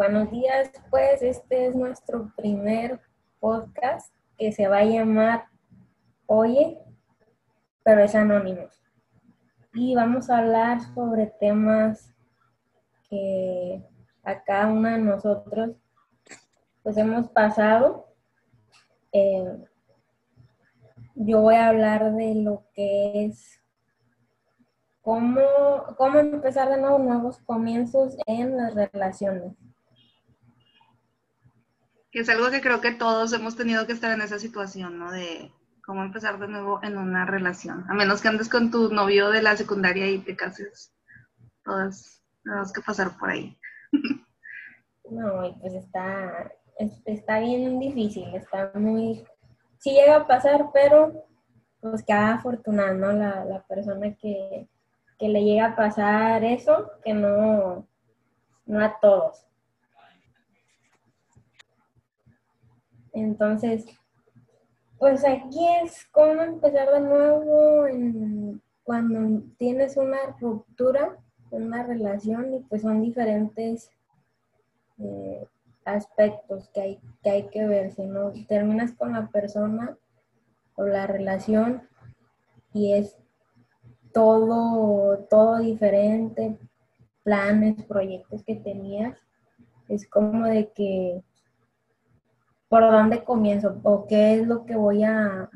Buenos días, pues este es nuestro primer podcast que se va a llamar Oye, pero es anónimo. Y vamos a hablar sobre temas que a cada uno de nosotros pues hemos pasado. Eh, yo voy a hablar de lo que es cómo, cómo empezar de nuevo nuevos comienzos en las relaciones. Que es algo que creo que todos hemos tenido que estar en esa situación, ¿no? De cómo empezar de nuevo en una relación. A menos que andes con tu novio de la secundaria y te cases. Todos tenemos que pasar por ahí. No, pues está, está bien difícil, está muy... Sí llega a pasar, pero pues cada afortunada, ¿no? La, la persona que, que le llega a pasar eso, que no, no a todos. Entonces, pues aquí es cómo empezar de nuevo cuando tienes una ruptura, una relación y pues son diferentes eh, aspectos que hay, que hay que ver. Si no terminas con la persona o la relación y es todo, todo diferente, planes, proyectos que tenías, es como de que por dónde comienzo o qué es lo que voy a,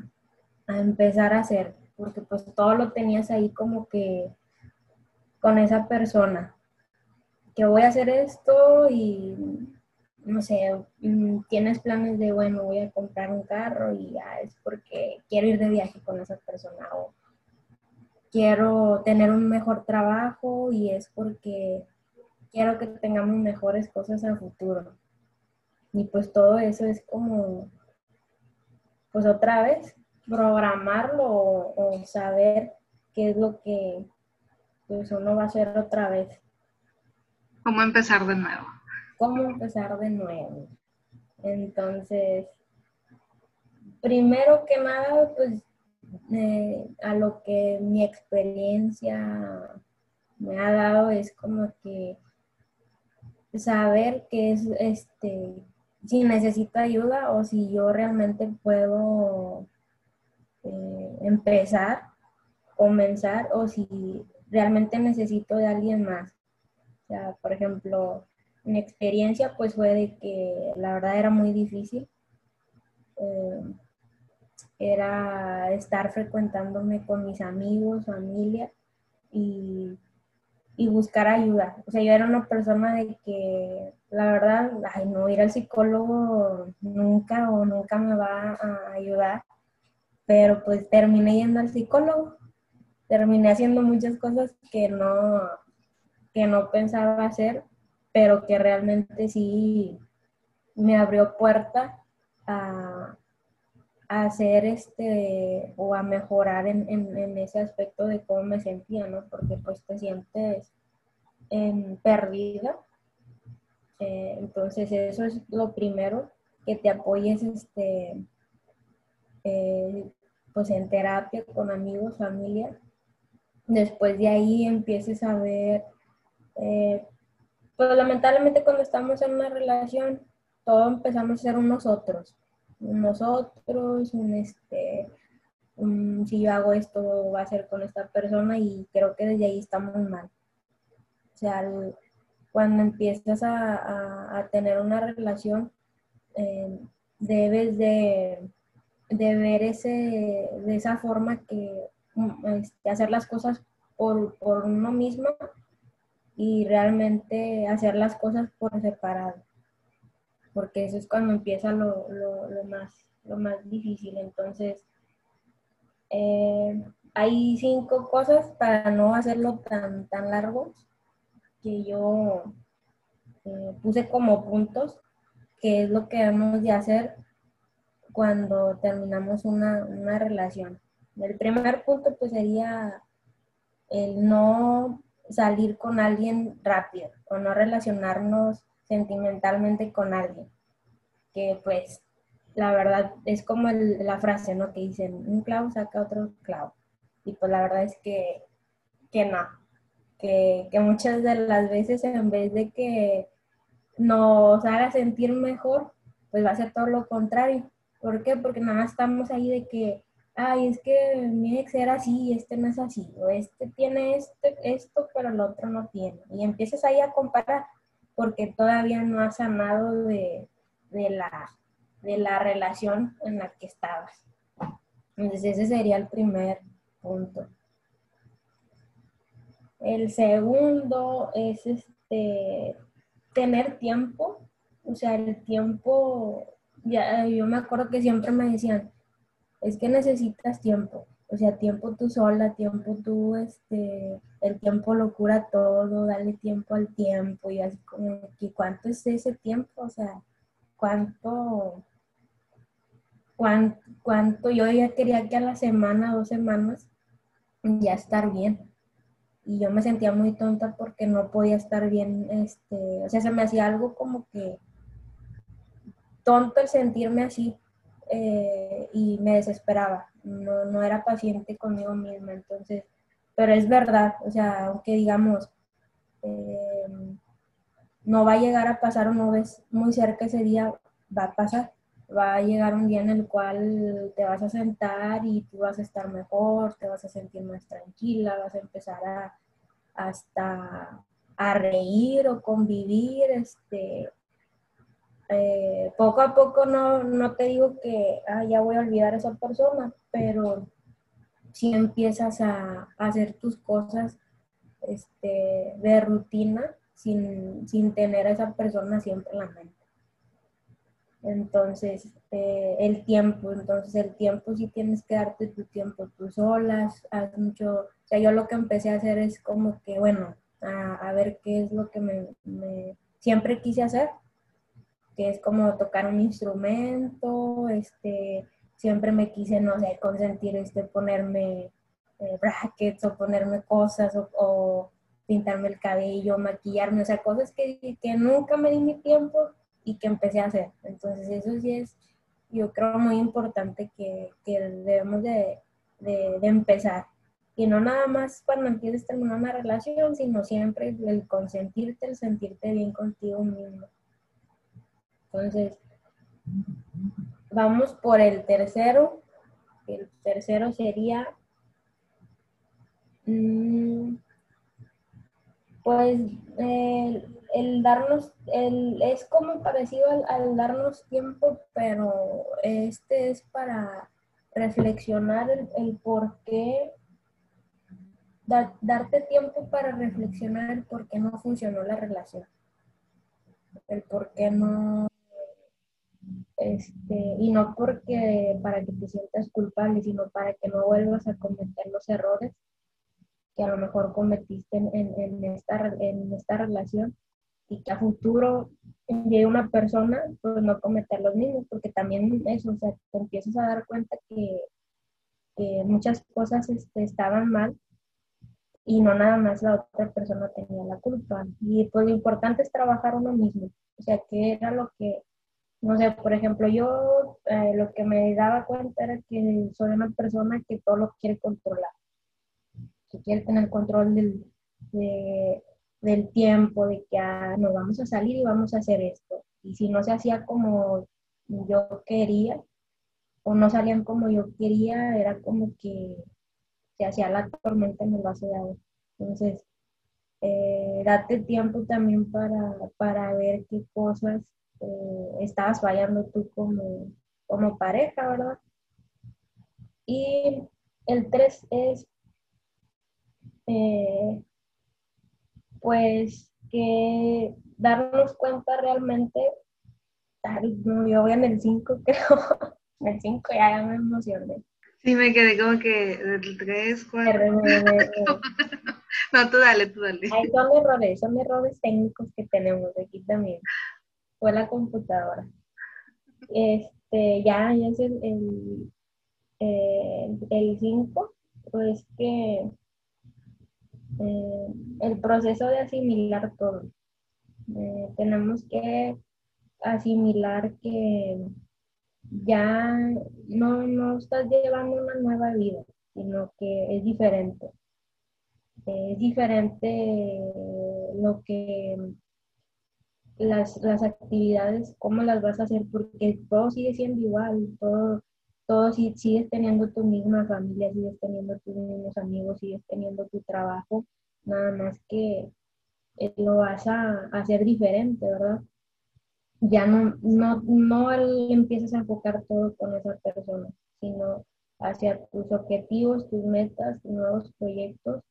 empezar a hacer, porque pues todo lo tenías ahí como que con esa persona, que voy a hacer esto y no sé, mm, tienes planes de, bueno, voy a comprar un carro y ya es porque quiero ir de viaje con esa persona o quiero tener un mejor trabajo y es porque quiero que tengamos mejores cosas a futuro. Y pues todo eso es como, pues otra vez, programarlo o, saber qué es lo que pues uno va a hacer otra vez. ¿Cómo empezar de nuevo? ¿Cómo empezar de nuevo? Entonces, primero que nada, pues eh, a lo que mi experiencia me ha dado es como que saber que es este si necesito ayuda o si yo realmente puedo eh, empezar, comenzar o si realmente necesito de alguien más. O sea, por ejemplo, mi experiencia pues fue de que la verdad era muy difícil. Eh, era estar frecuentándome con mis amigos, familia y y buscar ayuda. O sea, yo era una persona de que, la verdad, ay, no ir al psicólogo nunca o nunca me va a ayudar, pero pues terminé yendo al psicólogo. Terminé haciendo muchas cosas que no, que no pensaba hacer, pero que realmente sí me abrió puerta a, hacer este o a mejorar en, en, ese aspecto de cómo me sentía, ¿no? Porque pues te sientes en perdida. Eh, entonces eso es lo primero, que te apoyes este, eh, pues en terapia con amigos, familia. Después de ahí empieces a ver, eh, pues lamentablemente cuando estamos en una relación, todo empezamos a ser unos otros nosotros, un este, si yo hago esto va a ser con esta persona y creo que desde ahí estamos mal. O sea, cuando empiezas a, tener una relación, eh, debes de, ver ese, de esa forma que mm, este, hacer las cosas por, por uno mismo y realmente hacer las cosas por separado porque eso es cuando empieza lo, más, lo más difícil. Entonces, eh, hay cinco cosas para no hacerlo tan, tan largo que yo eh, puse como puntos, que es lo que debemos de hacer cuando terminamos una, una relación. El primer punto pues sería el no salir con alguien rápido o no relacionarnos sentimentalmente con alguien. Que pues la verdad es como la frase, ¿no? Que dicen, un clavo saca otro clavo. Y pues la verdad es que, que no. Que, muchas de las veces en vez de que nos haga sentir mejor, pues va a ser todo lo contrario. ¿Por qué? Porque nada más estamos ahí de que, ay, es que mi ex era así, este no es así, o este tiene este, esto, pero el otro no tiene. Y empiezas ahí a comparar, porque todavía no has sanado de, de la, de la relación en la que estabas. Entonces ese sería el primer punto. El segundo es este tener tiempo, o sea, el tiempo, ya yo me acuerdo que siempre me decían, es que necesitas tiempo, o sea, tiempo tú sola, tiempo tú, este, el tiempo lo cura todo, dale tiempo al tiempo y así como que cuánto es ese tiempo, o sea, cuánto, cuánto, cuánto yo ya quería que a la semana, dos semanas, ya estar bien. Y yo me sentía muy tonta porque no podía estar bien, este, o sea, se me hacía algo como que tonto el sentirme así eh, y me desesperaba. No, no era paciente conmigo misma, entonces, pero es verdad, o sea, aunque digamos, eh, no va a llegar a pasar o no ves muy cerca ese día, va a pasar va a llegar un día en el cual te vas a sentar y tú vas a estar mejor, te vas a sentir más tranquila, vas a empezar a hasta a reír o convivir, este, eh, poco a poco no, no te digo que ah, ya voy a olvidar a esa persona, pero si empiezas a, hacer tus cosas este, de rutina sin, sin tener a esa persona siempre en la mente. Entonces, eh, el tiempo, entonces el tiempo sí tienes que darte tu tiempo tú solas, haz mucho, o sea, yo lo que empecé a hacer es como que, bueno, a, ver qué es lo que me, siempre quise hacer, que es como tocar un instrumento, este, siempre me quise, no sé, consentir, este, ponerme eh, brackets o ponerme cosas o, o, pintarme el cabello, maquillarme, o sea, cosas que, que nunca me di mi tiempo y que empecé a hacer. Entonces eso sí es, yo creo, muy importante que, que debemos de, de, empezar. Y no nada más cuando empieces a terminar una relación, sino siempre el consentirte, el sentirte bien contigo mismo. Entonces, vamos por el tercero. El tercero sería, mm, pues, el darnos, el, es como parecido al, darnos tiempo, pero este es para reflexionar el, por qué, darte tiempo para reflexionar el por qué no funcionó la relación, el por qué no, este, y no porque para que te sientas culpable, sino para que no vuelvas a cometer los errores que a lo mejor cometiste en, en, esta, en esta relación y que a futuro llegue una persona, pues no cometer los mismos, porque también eso, o sea, te empiezas a dar cuenta que, muchas cosas este, estaban mal y no nada más la otra persona tenía la culpa. Y pues lo importante es trabajar uno mismo, o sea, que era lo que, no sé, por ejemplo, yo eh, lo que me daba cuenta era que soy una persona que todo lo quiere controlar, que quiere tener control del, de del tiempo, de que ah, nos vamos a salir y vamos a hacer esto. Y si no se hacía como yo quería, o no salían como yo quería, era como que se hacía la tormenta en el vaso de agua. Entonces, eh, date tiempo también para, para ver qué cosas eh, estabas fallando tú como, como pareja, ¿verdad? Y el tres es eh, pues que darnos cuenta realmente, no, yo voy en el 5 creo, en el 5 ya, me emocioné. Sí, me quedé como que el 3, 4. no, tú dale, tú dale. Son errores, son errores técnicos que tenemos aquí también. Fue la computadora. Este, ya, es el 5, el, el pues que eh, el proceso de asimilar todo. Eh, tenemos que asimilar que ya no, no estás llevando una nueva vida, sino que es diferente. Es diferente lo que las, las actividades, cómo las vas a hacer, porque todo sigue siendo igual, todo, todo sigues teniendo tu misma familia, sigues teniendo tus mismos amigos, sigues teniendo tu trabajo, nada más que eh, lo vas a, hacer diferente, ¿verdad? Ya no, no, no empiezas a enfocar todo con esa persona, sino hacia tus objetivos, tus metas, tus nuevos proyectos.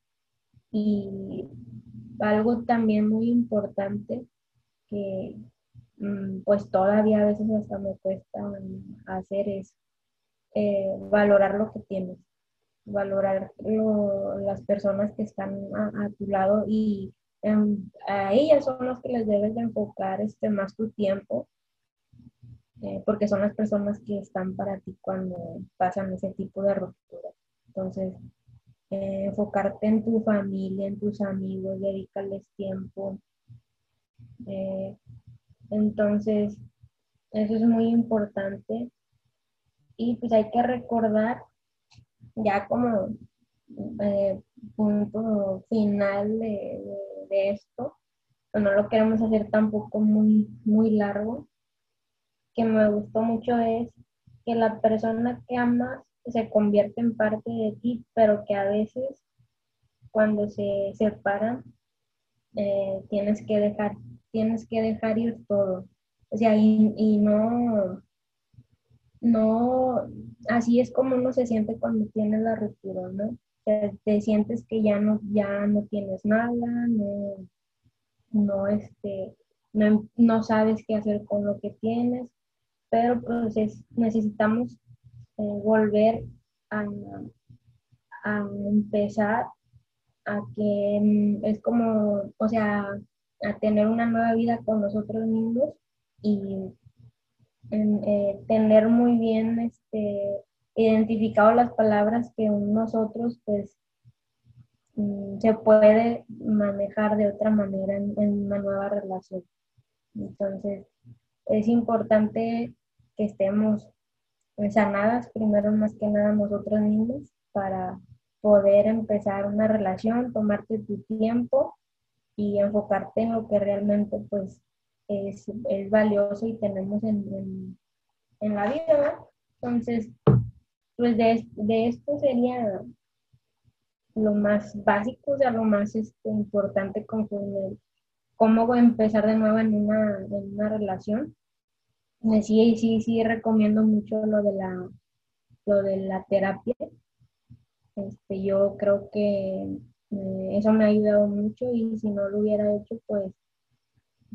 Y algo también muy importante mm, pues todavía a veces hasta me cuesta hacer es eh, valorar lo que tienes, valorar las personas que están a, tu lado y em, a ellas son las que les debes de enfocar este, más tu tiempo, eh, porque son las personas que están para ti cuando pasan ese tipo de ruptura. Entonces, eh, enfocarte en tu familia, en tus amigos, dedicarles tiempo. Entonces, eso es muy importante. Y pues hay que recordar, ya como eh, punto final de, esto, pero no lo queremos hacer tampoco muy, muy largo, que me gustó mucho es que la persona que amas se convierte en parte de ti, pero que a veces cuando se separan eh, tienes que dejar, tienes que dejar ir todo. O sea, y no, no, así es como uno se siente cuando tiene la ruptura, ¿no? Te, sientes que ya no, ya no tienes nada, no, no, este, no, sabes qué hacer con lo que tienes, pero pues necesitamos eh, volver a, a empezar a que mm, es como, o sea, a tener una nueva vida con nosotros mismos y eh, tener muy bien este, identificado las palabras que nosotros pues mm, se puede manejar de otra manera en, una nueva relación. Entonces, es importante que estemos sanadas primero más que nada nosotros mismos para poder empezar una relación, tomarte tu tiempo y enfocarte en lo que realmente pues es, es valioso y tenemos en, en, la vida, Entonces, pues de, de, esto sería lo más básico, o sea, lo más este, importante conforme cómo empezar de nuevo en una, en una relación. Sí, sí, sí, recomiendo mucho lo de la, lo de la terapia. Este, yo creo que eso me ha ayudado mucho y si no lo hubiera hecho, pues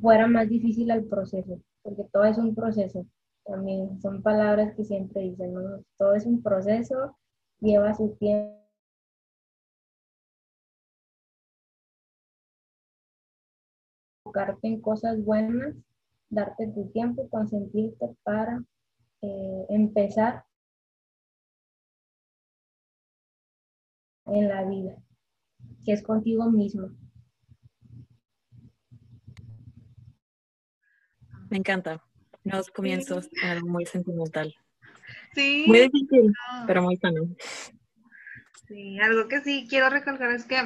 fuera más difícil el proceso, porque todo es un proceso. También son palabras que siempre dicen. Todo es un proceso, lleva su tiempo. enfocarte en cosas buenas, darte tu tiempo, consentirte para eh, empezar en la vida, que es contigo mismo. Me encanta. Los comienzos algo muy sentimental. Sí. Muy difícil, pero muy sano. Sí, algo que sí quiero recalcar es que,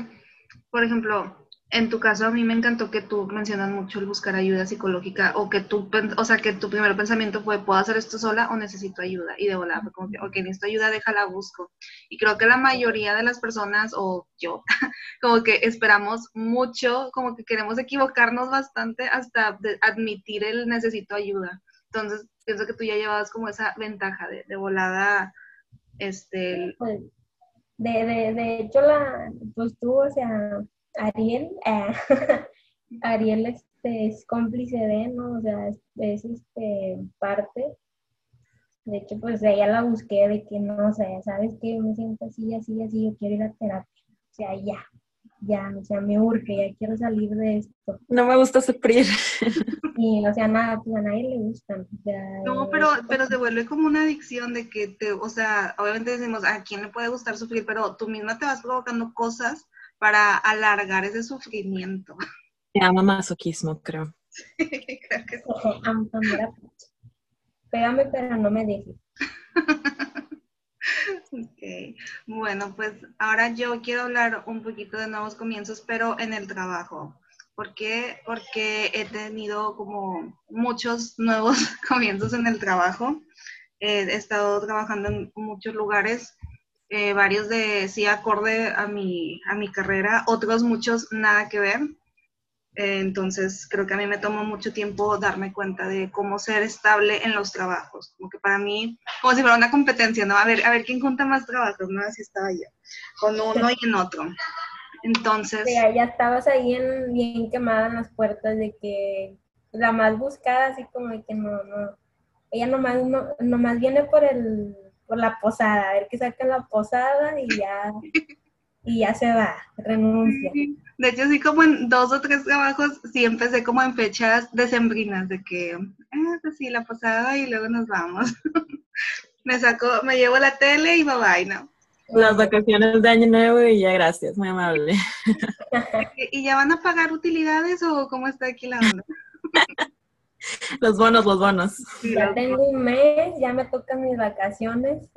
por ejemplo, en tu caso a mí me encantó que tú mencionas mucho el buscar ayuda psicológica o que tú, o sea, que tu primer pensamiento fue, ¿puedo hacer esto sola o necesito ayuda? Y de volar fue como que, ok, necesito ayuda, déjala, busco. Y creo que la mayoría de las personas, o yo, como que esperamos mucho, como que queremos equivocarnos bastante hasta admitir el necesito ayuda. Entonces, pienso que tú ya llevabas como esa ventaja de, de volada, este... Pues, de, de, de hecho, la, pues tú, o sea Ariel, eh, Ariel este, es cómplice de, ¿no? O sea, es, este, parte. De hecho, pues ella la busqué de que no, o sea, sabes que me siento así, así, así, yo quiero ir a terapia. O sea, ya, ya, o sea, me urge, ya quiero salir de esto. No me gusta sufrir. Y, o sea, nada, pues a nadie le gusta. no, pero, pero se vuelve como una adicción de que te, o sea, obviamente decimos, ¿a quién le puede gustar sufrir? Pero tú misma te vas provocando cosas para alargar ese sufrimiento. Se llama masoquismo, creo. creo que sí. Pégame, pero no me dejes. ok, bueno, pues ahora yo quiero hablar un poquito de nuevos comienzos, pero en el trabajo. ¿Por qué? Porque he tenido como muchos nuevos comienzos en el trabajo. Eh, he estado trabajando en muchos lugares, eh, varios de sí acorde a mi, a mi carrera, otros muchos nada que ver. Entonces, creo que a mí me tomó mucho tiempo darme cuenta de cómo ser estable en los trabajos. Como que para mí, como si fuera una competencia, ¿no? A ver, a ver quién junta más trabajos, ¿no? Así estaba yo, con uno y en otro. Entonces... Ya estabas ahí en, bien quemada en las puertas de que la más buscada, así como de que no, no, ella nomás, no, nomás viene por el, por la posada, a ver qué saca la posada y ya, y ya se va, renuncia. De hecho, sí, como en dos o tres trabajos, sí empecé como en fechas decembrinas, de que, ah, pues sí, la posada y luego nos vamos. me saco, me llevo la tele y bye bye, ¿no? Las vacaciones de Año Nuevo y ya gracias, muy amable. ¿Y ya van a pagar utilidades o cómo está aquí la onda? los bonos, los bonos. ya tengo un mes, ya me tocan mis vacaciones.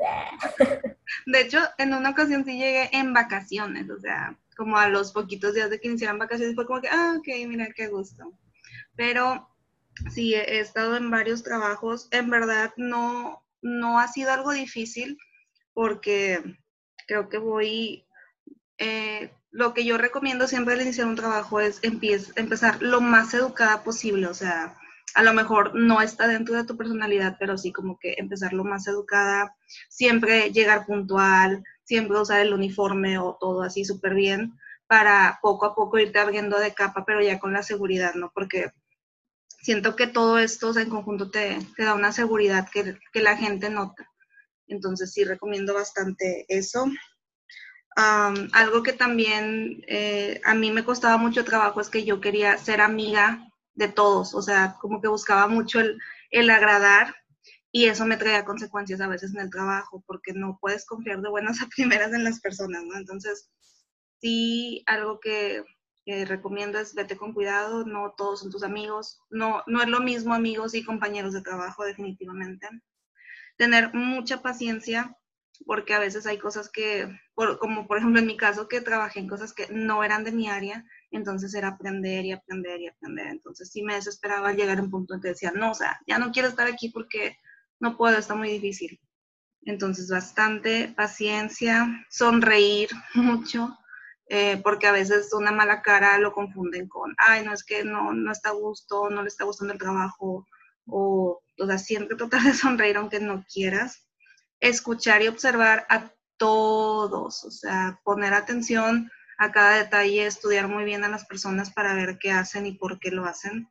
De hecho, en una ocasión sí llegué en vacaciones, o sea, como a los poquitos días de que iniciaran vacaciones, fue como que, ah, ok, mira qué gusto. Pero sí, he estado en varios trabajos, en verdad no, no ha sido algo difícil porque creo que voy, eh, lo que yo recomiendo siempre al iniciar un trabajo es empezar lo más educada posible, o sea, a lo mejor no está dentro de tu personalidad, pero sí como que empezar lo más educada, siempre llegar puntual, siempre usar el uniforme o todo así súper bien para poco a poco irte abriendo de capa, pero ya con la seguridad, ¿no? Porque siento que todo esto en conjunto te, da una seguridad que, que la gente nota. Entonces sí recomiendo bastante eso. algo que también eh, a mí me costaba mucho trabajo es que yo quería ser amiga de todos, o sea, como que buscaba mucho el, el agradar y eso me traía consecuencias a veces en el trabajo porque no puedes confiar de buenas a primeras en las personas, ¿no? Entonces, sí, algo que, que recomiendo es vete con cuidado, no todos son tus amigos, no, no es lo mismo amigos y compañeros de trabajo definitivamente tener mucha paciencia porque a veces hay cosas que, como por ejemplo en mi caso, que trabajé en cosas que no eran de mi área, entonces era aprender y aprender y aprender. Entonces sí me desesperaba llegar a un punto en que decía, no, o sea, ya no quiero estar aquí porque no puedo, está muy difícil. Entonces bastante paciencia, sonreír mucho, eh, porque a veces una mala cara lo confunden con, ay, no es que no, no está a gusto, no le está gustando el trabajo, o, o sea, siempre tratar de sonreír aunque no quieras, escuchar y observar a todos, o sea, poner atención a cada detalle, estudiar muy bien a las personas para ver qué hacen y por qué lo hacen.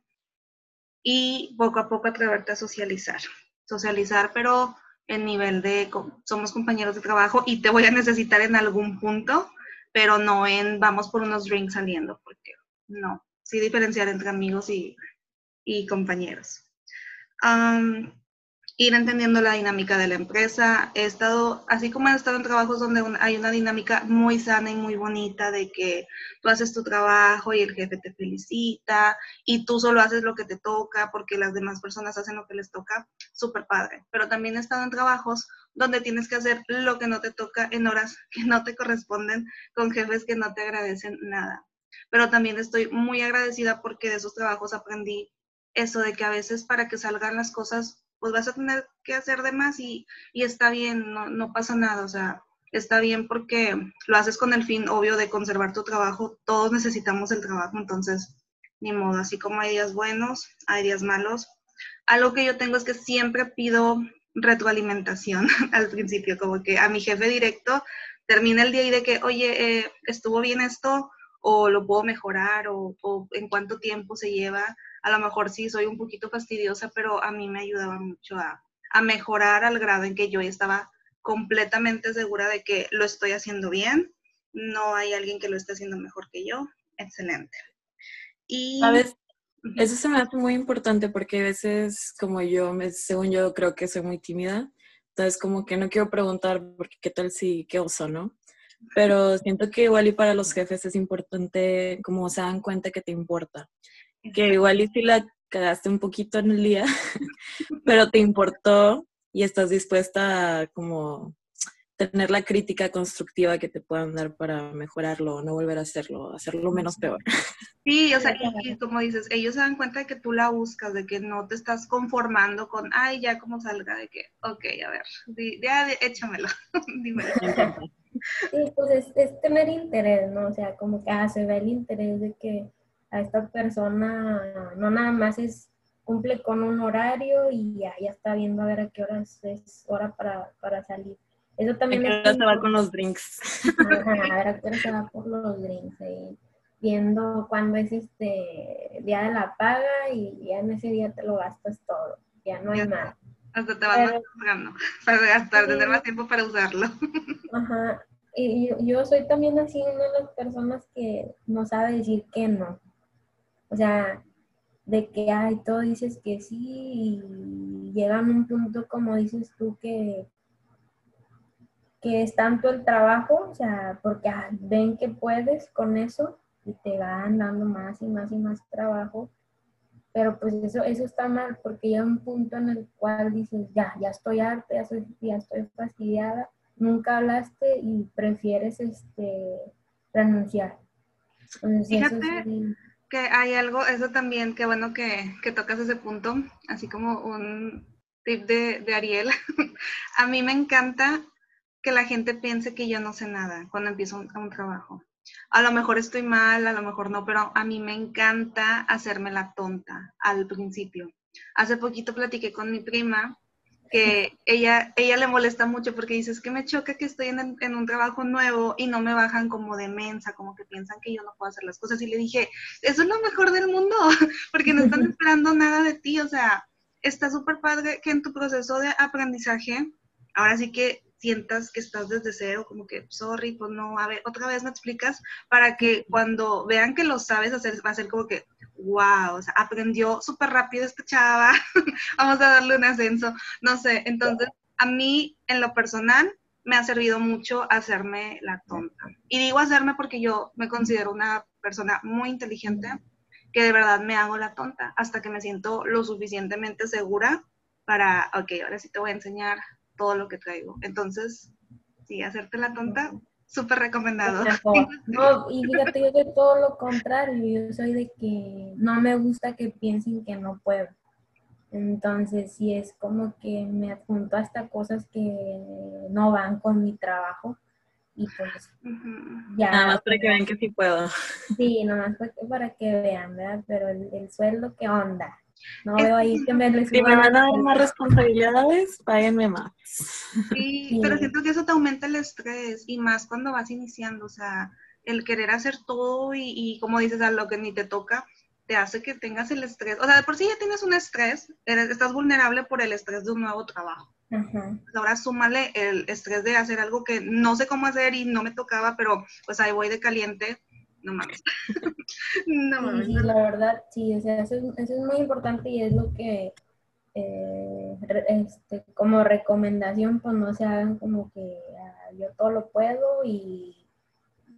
Y poco a poco atreverte a socializar. Socializar, pero en nivel de somos compañeros de trabajo y te voy a necesitar en algún punto, pero no en vamos por unos drinks saliendo, porque no. Sí diferenciar entre amigos y, y compañeros ir entendiendo la dinámica de la empresa. He estado, así como he estado en trabajos donde hay una dinámica muy sana y muy bonita de que tú haces tu trabajo y el jefe te felicita y tú solo haces lo que te toca porque las demás personas hacen lo que les toca, súper padre. Pero también he estado en trabajos donde tienes que hacer lo que no te toca en horas que no te corresponden con jefes que no te agradecen nada. Pero también estoy muy agradecida porque de esos trabajos aprendí eso de que a veces para que salgan las cosas, pues vas a tener que hacer de más y, y está bien, no, no, pasa nada, o sea, está bien porque lo haces con el fin obvio de conservar tu trabajo, todos necesitamos el trabajo, entonces, ni modo, así como hay días buenos, hay días malos. Algo que yo tengo es que siempre pido retroalimentación al principio, como que a mi jefe directo termina el día y de que, oye, eh, estuvo bien esto, o lo puedo mejorar, o, o en cuánto tiempo se lleva a lo mejor sí soy un poquito fastidiosa, pero a mí me ayudaba mucho a, mejorar al grado en que yo estaba completamente segura de que lo estoy haciendo bien, no hay alguien que lo esté haciendo mejor que yo, excelente. Y... ¿Sabes? Eso se me hace muy importante porque a veces, como yo, según yo, creo que soy muy tímida, entonces como que no quiero preguntar porque qué tal si, qué oso, ¿no? Pero siento que igual y para los jefes es importante como se dan cuenta que te importa que igual y si la cagaste un poquito en el día, pero te importó y estás dispuesta a como tener la crítica constructiva que te puedan dar para mejorarlo, no volver a hacerlo, hacerlo menos peor. Sí, o sea, y, como dices, ellos se dan cuenta de que tú la buscas, de que no te estás conformando con, ay, ya como salga, de que, ok, a ver, ya échamelo, dímelo. Sí, pues es, tener interés, ¿no? O sea, como que ah, se ve el interés de que a esta persona no nada más es cumple con un horario y ya, ya está viendo a ver a qué horas es hora para, para salir. Eso también ¿A qué hora se va con los drinks? a ver a qué hora se va por los drinks. Eh viendo cuándo es este día de la paga y ya en ese día te lo gastas todo, ya no hay más. Hasta te vas pagando para gastar, tener más tiempo para usarlo. Ajá, y yo, soy también así una de las personas que no sabe decir que no. O sea, de que hay todo dices que sí y llegan a un punto como dices tú que que es tanto el trabajo, o sea, porque ah, ven que puedes con eso y te van dando más y más y más trabajo. Pero pues eso, eso está mal porque llega un punto en el cual dices, ya, ya estoy harta, ya, ya estoy fastidiada, nunca hablaste y prefieres este, renunciar. Fíjate hay algo, eso también, qué bueno que, que tocas ese punto, así como un tip de, Ariel. a mí me encanta que la gente piense que yo no sé nada cuando empiezo un trabajo a lo mejor estoy mal, a lo mejor no, pero a mí me encanta hacerme la tonta al principio. Hace poquito platiqué con mi prima que ella, ella le molesta mucho porque dice, es que me choca que estoy en, en, un trabajo nuevo y no me bajan como de mensa, como que piensan que yo no puedo hacer las cosas. Y le dije, eso es lo mejor del mundo, porque no están esperando nada de ti. O sea, está súper padre que en tu proceso de aprendizaje, ahora sí que sientas que estás desde cero, como que, sorry, pues no, a ver, otra vez me explicas, para que cuando vean que lo sabes hacer, va a ser como que, wow, o sea, aprendió súper rápido esta chava, vamos a darle un ascenso, no sé, entonces, a mí, en lo personal, me ha servido mucho hacerme la tonta. Y digo hacerme porque yo me considero una persona muy inteligente, que de verdad me hago la tonta hasta que me siento lo suficientemente segura para, ok, ahora sí te voy a enseñar todo lo que traigo. Entonces, sí, hacerte la tonta, súper recomendado. No, y fíjate, yo soy todo lo contrario, yo soy de que no me gusta que piensen que no puedo. Entonces, sí es como que me adjunto hasta cosas que no van con mi trabajo. Y pues, ya. Nada más para que vean que sí puedo. Sí, nada más para que vean, ¿verdad? Pero el, el sueldo, ¿qué onda? No veo ahí que me Si me van a dar más responsabilidades, páguenme más. Sí, pero siento que eso te aumenta el estrés y más cuando vas iniciando, o sea, el querer hacer todo y, como dices, a lo que ni te toca, te hace que tengas el estrés. O sea, de por sí ya tienes un estrés, eres, estás vulnerable por el estrés de un nuevo trabajo. Ahora súmale el estrés de hacer algo que no sé cómo hacer y no me tocaba, pero pues ahí voy de caliente no mames. no mames. la verdad, sí, o sea, eso es, muy importante y es lo que, eh, este, como recomendación, pues no se hagan como que ah, yo todo lo puedo y,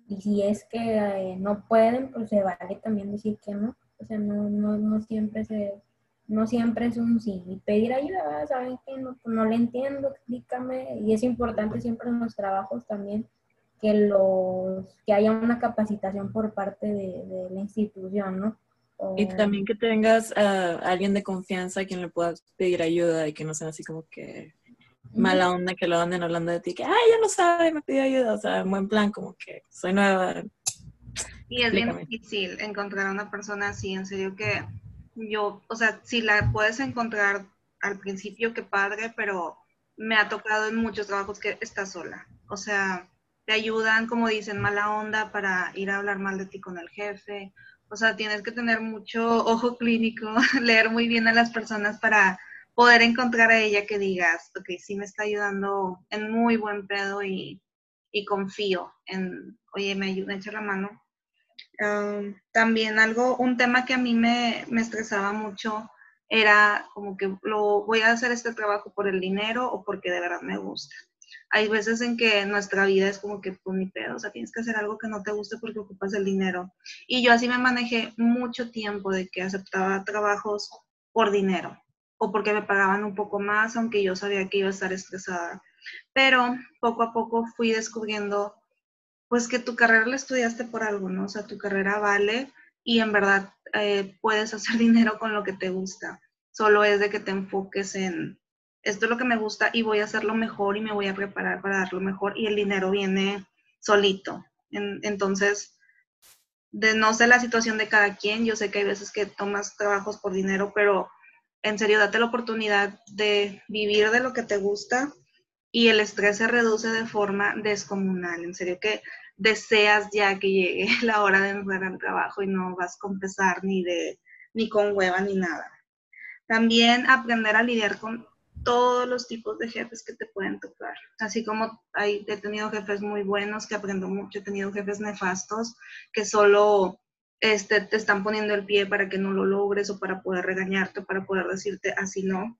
y si es que eh, no pueden, pues se vale también decir que no. O sea, no, no, no siempre se no siempre es un sí. Y pedir ayuda, ¿saben que no, no le entiendo? Explícame. Y es importante siempre en los trabajos también que, los, que haya una capacitación por parte de, la institución, ¿no? y también que tengas a alguien de confianza a quien le puedas pedir ayuda y que no sea así como que mala onda que lo anden hablando de ti, que, ay, ya lo sabe, me pidió ayuda, o sea, en buen plan, como que soy nueva. Y es bien difícil encontrar a una persona así, en serio que yo, o sea, si la puedes encontrar al principio, qué padre, pero me ha tocado en muchos trabajos que está sola. O sea, te ayudan, como dicen, mala onda para ir a hablar mal de ti con el jefe. O sea, tienes que tener mucho ojo clínico, leer muy bien a las personas para poder encontrar a ella que digas, ok, sí me está ayudando en muy buen pedo y, confío en, oye, me ayuda, echa la mano. también algo, un tema que a mí me, me estresaba mucho era como que lo voy a hacer este trabajo por el dinero o porque de verdad me gusta hay veces en que nuestra vida es como que pues ni pedo, o sea, tienes que hacer algo que no te guste porque ocupas el dinero. Y yo así me manejé mucho tiempo de que aceptaba trabajos por dinero o porque me pagaban un poco más, aunque yo sabía que iba a estar estresada. Pero poco a poco fui descubriendo pues que tu carrera la estudiaste por algo, ¿no? O sea, tu carrera vale y en verdad eh, puedes hacer dinero con lo que te gusta. Solo es de que te enfoques en esto es lo que me gusta y voy a hacerlo mejor y me voy a preparar para darlo mejor y el dinero viene solito. entonces, de no sé la situación de cada quien, yo sé que hay veces que tomas trabajos por dinero, pero en serio, date la oportunidad de vivir de lo que te gusta y el estrés se reduce de forma descomunal. En serio que deseas ya que llegue la hora de entrar al trabajo y no vas con pesar ni de ni con hueva ni nada. También aprender a lidiar con todos los tipos de jefes que te pueden tocar. Así como hay, he tenido jefes muy buenos que aprendo mucho, he tenido jefes nefastos que solo este, te están poniendo el pie para que no lo logres o para poder regañarte, para poder decirte así no.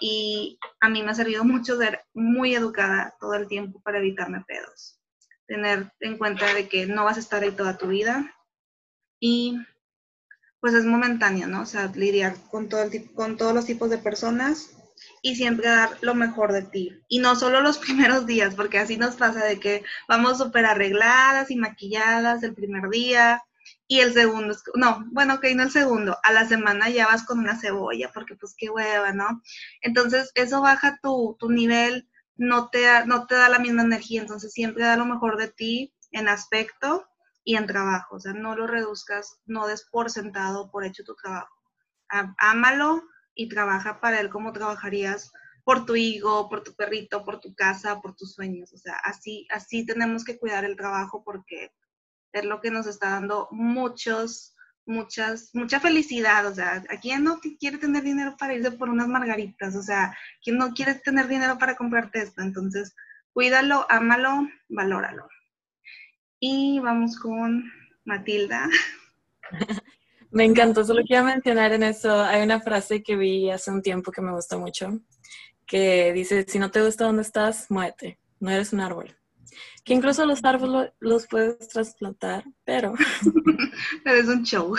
Y a mí me ha servido mucho ser muy educada todo el tiempo para evitarme pedos. Tener en cuenta de que no vas a estar ahí toda tu vida y pues es momentáneo, ¿no? O sea, lidiar con, todo con todos los tipos de personas y siempre dar lo mejor de ti. Y no solo los primeros días, porque así nos pasa de que vamos súper arregladas y maquilladas el primer día y el segundo, no, bueno, ok, no el segundo, a la semana ya vas con una cebolla, porque pues qué hueva, ¿no? Entonces eso baja tu, tu nivel, no te, no te da la misma energía, entonces siempre da lo mejor de ti en aspecto y en trabajo, o sea, no lo reduzcas, no des por sentado, por hecho tu trabajo. Ámalo y trabaja para él como trabajarías por tu hijo, por tu perrito, por tu casa, por tus sueños. O sea, así, así tenemos que cuidar el trabajo porque es lo que nos está dando muchos, muchas, mucha felicidad. O sea, ¿a quién no quiere tener dinero para irse por unas margaritas? O sea, ¿quién no quiere tener dinero para comprarte esto? Entonces, cuídalo, ámalo, valóralo. Y vamos con Matilda. Me encantó, solo quiero mencionar en eso, hay una frase que vi hace un tiempo que me gusta mucho, que dice, si no te gusta dónde estás, muévete, no eres un árbol que incluso los árboles los puedes trasplantar, pero... pero es un show.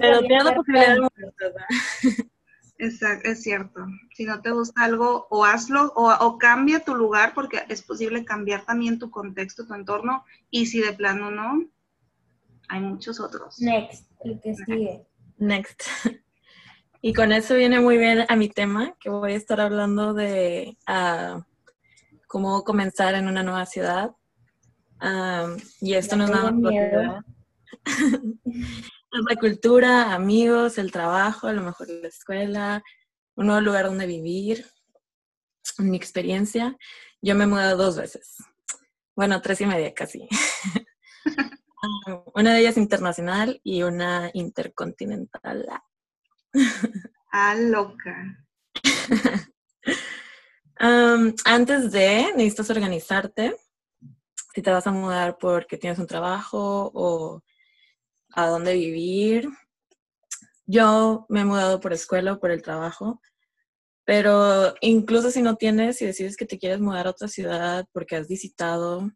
Pero tienes la posibilidad de Exacto, es cierto. Si no te gusta algo, o hazlo, o, cambia tu lugar, porque es posible cambiar también tu contexto, tu entorno, y si de plano no, hay muchos otros. Next, el que sigue. Next. Y con eso viene muy bien a mi tema, que voy a estar hablando de uh, cómo comenzar en una nueva ciudad y esto no es nada más es la cultura, amigos, el trabajo, a lo mejor la escuela, un nuevo lugar donde vivir, mi experiencia. Yo me he mudado dos veces. Bueno, tres y media casi. una de ellas internacional y una intercontinental. ah, loca. antes de, necesitas organizarte si te vas a mudar porque tienes un trabajo o a dónde vivir. Yo me he mudado por escuela o por el trabajo, pero incluso si no tienes, y decides que te quieres mudar a otra ciudad porque has visitado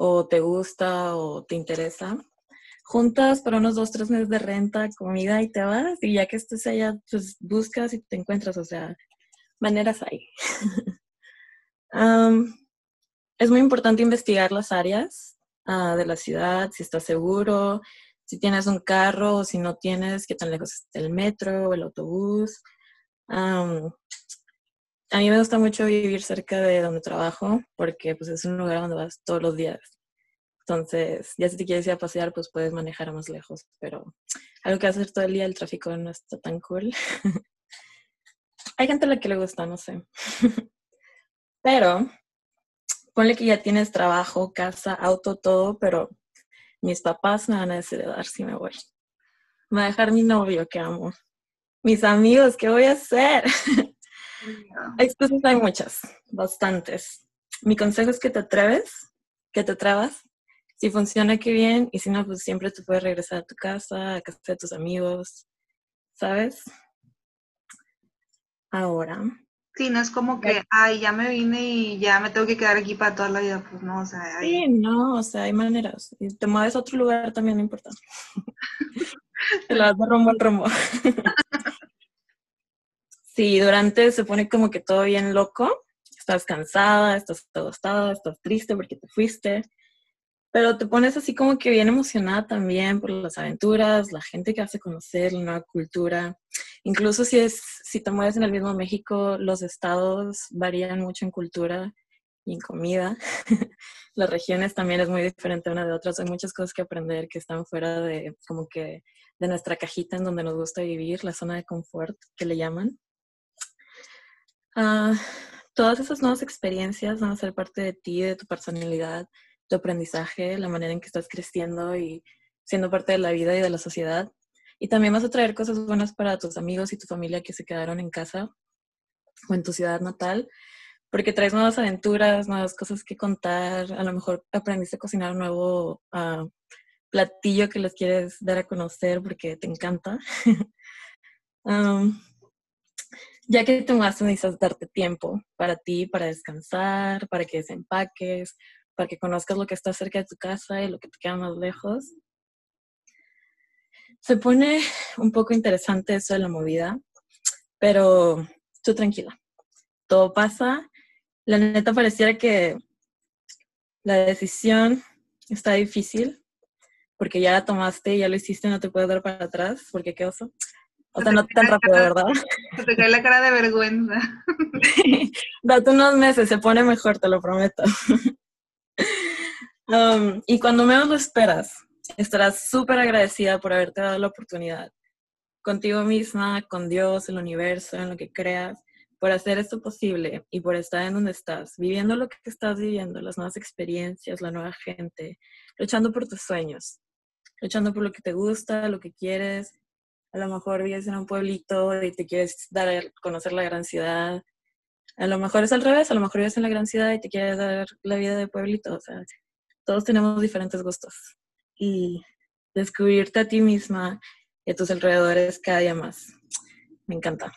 o te gusta o te interesa, juntas para unos dos, tres meses de renta, comida y te vas y ya que estés allá, pues buscas y te encuentras, o sea, maneras hay. es muy importante investigar las áreas ah, de la ciudad, si estás seguro, si tienes un carro o si no tienes, qué tan lejos está el metro o el autobús. A mí me gusta mucho vivir cerca de donde trabajo porque pues, es un lugar donde vas todos los días. Entonces, ya si te quieres ir a pasear, pues puedes manejar más lejos, pero algo que hacer todo el día, el tráfico no está tan cool. Hay gente a la que le gusta, no sé. pero ponle que ya tienes trabajo, casa, auto, todo, pero mis papás me van a desheredar si me voy. Me va a dejar mi novio que amo. Mis amigos, ¿qué voy a hacer? Excusas hay muchas, bastantes. Mi consejo es que te atreves, que te trabas. Si funciona, qué bien. Y si no, pues siempre te puedes regresar a tu casa, a casa de tus amigos, ¿sabes? Ahora, Sí, no es como que, ay, ya me vine y ya me tengo que quedar aquí para toda la vida, pues no, o sea. Sí, no, o sea, hay maneras. Y te mueves a otro lugar también no importa. te lo vas de rumbo al rumbo. sí, durante se pone como que todo bien loco. Estás cansada, estás agostada, estás triste porque te fuiste. pero te pones así como que bien emocionada también por las aventuras, la gente que hace conocer, la nueva cultura. Incluso si, es, si te mueves en el mismo México, los estados varían mucho en cultura y en comida. las regiones también es muy diferente una de otras. Hay muchas cosas que aprender que están fuera de como que de nuestra cajita en donde nos gusta vivir, la zona de confort que le llaman. Uh, todas esas nuevas experiencias van a ser parte de ti, de tu personalidad, tu aprendizaje, la manera en que estás creciendo y siendo parte de la vida y de la sociedad. Y también vas a traer cosas buenas para tus amigos y tu familia que se quedaron en casa o en tu ciudad natal, porque traes nuevas aventuras, nuevas cosas que contar. A lo mejor aprendiste a cocinar un nuevo uh, platillo que les quieres dar a conocer porque te encanta. um, ya que tú más necesitas darte tiempo para ti, para descansar, para que desempaques, para que conozcas lo que está cerca de tu casa y lo que te queda más lejos. Se pone un poco interesante eso de la movida, pero tú tranquila. Todo pasa. La neta pareciera que la decisión está difícil porque ya la tomaste, ya lo hiciste, no te puedes dar para atrás, porque qué oso. O sea, no tan rápido, ¿verdad? Se te cae la cara de vergüenza. Date unos meses, se pone mejor, te lo prometo. Um, y cuando menos lo esperas, estarás súper agradecida por haberte dado la oportunidad, contigo misma, con Dios, el universo, en lo que creas, por hacer esto posible y por estar en donde estás, viviendo lo que estás viviendo, las nuevas experiencias, la nueva gente, luchando por tus sueños, luchando por lo que te gusta, lo que quieres. A lo mejor vives en un pueblito y te quieres dar a conocer la gran ciudad. A lo mejor es al revés, a lo mejor vives en la gran ciudad y te quieres dar la vida de pueblito. O sea, todos tenemos diferentes gustos y descubrirte a ti misma y a tus alrededores cada día más. Me encanta.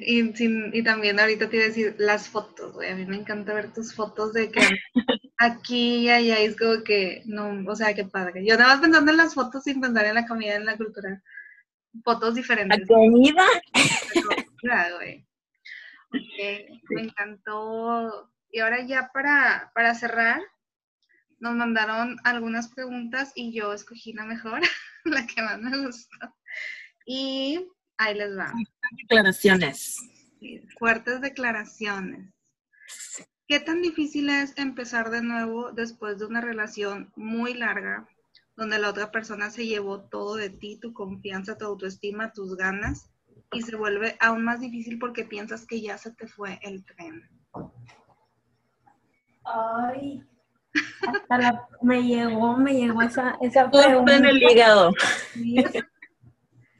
Y, también ahorita te iba a decir las fotos, güey. A mí me encanta ver tus fotos de que aquí y allá es como que, no, o sea, qué padre. Yo nada más pensando en las fotos sin pensar en la comida, en la cultura. Fotos diferentes. ¿La comida? Claro, güey. Me encantó y ahora ya para, para cerrar, nos mandaron algunas preguntas y yo escogí la mejor, la que más me gustó. Y ahí les va. Declaraciones. fuertes declaraciones. ¿Qué tan difícil es empezar de nuevo después de una relación muy larga, donde la otra persona se llevó todo de ti, tu confianza, tu autoestima, tus ganas, y se vuelve aún más difícil porque piensas que ya se te fue el tren? Ay, hasta la, me llegó, me llegó esa, esa pregunta. en el hígado.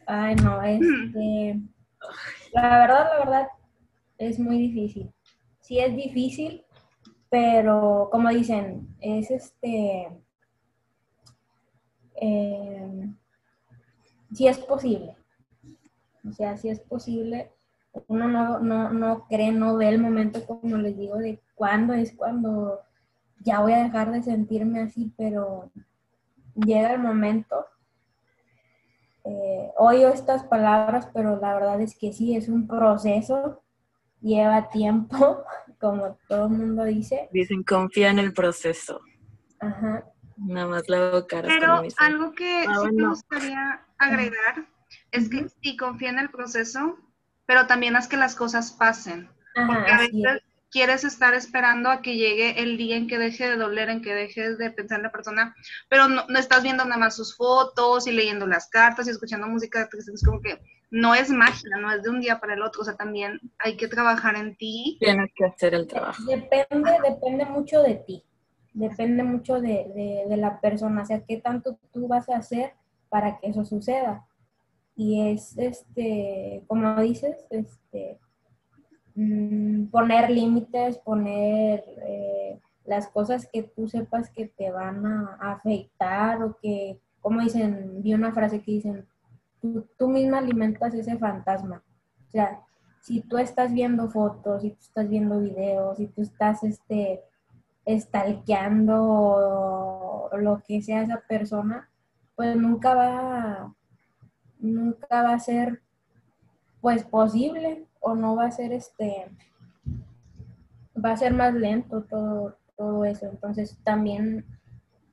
Ay, no, este, la verdad, la verdad, es muy difícil. Sí es difícil, pero como dicen, es este, eh, sí es posible. O sea, sí es posible. Uno no, no, no cree, no ve el momento, como les digo, de cuándo es cuando ya voy a dejar de sentirme así, pero llega el momento. Eh, oigo estas palabras, pero la verdad es que sí, es un proceso, lleva tiempo, como todo el mundo dice. Dicen, confía en el proceso. Ajá. Nada más la hago cara. Pero algo que ah, sí me gustaría agregar es que sí confía en el proceso, pero también haz que las cosas pasen. Ajá, quieres estar esperando a que llegue el día en que deje de doler, en que dejes de pensar en la persona, pero no, estás viendo nada más sus fotos y leyendo las cartas y escuchando música, es como que no es magia, no es de un día para el otro, o sea, también hay que trabajar en ti. Tienes que hacer el trabajo. Depende, depende mucho de ti, depende mucho de, de la persona, o sea, qué tanto tú vas a hacer para que eso suceda. Y es, este, como dices, este, Mm, poner límites, poner eh, las cosas que tú sepas que te van a, afectar o que, como dicen, vi una frase que dicen, tú, tú misma alimentas ese fantasma. O sea, si tú estás viendo fotos, si tú estás viendo videos, si tú estás este, estalqueando lo que sea esa persona, pues nunca va, nunca va a ser pues posible o no va a ser este, va a ser más lento todo, todo eso. Entonces también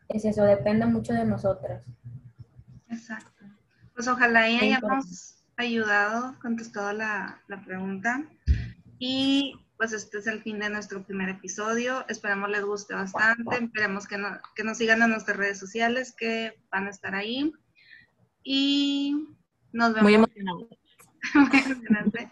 es eso, depende mucho de nosotras. Exacto. Pues ojalá y hayamos ayudado, contestado la, la pregunta. Y pues este es el fin de nuestro primer episodio. Esperamos les guste bastante. Esperemos que, que nos sigan en nuestras redes sociales que van a estar ahí. Y nos vemos. Muy emocionante. Muy emocionante.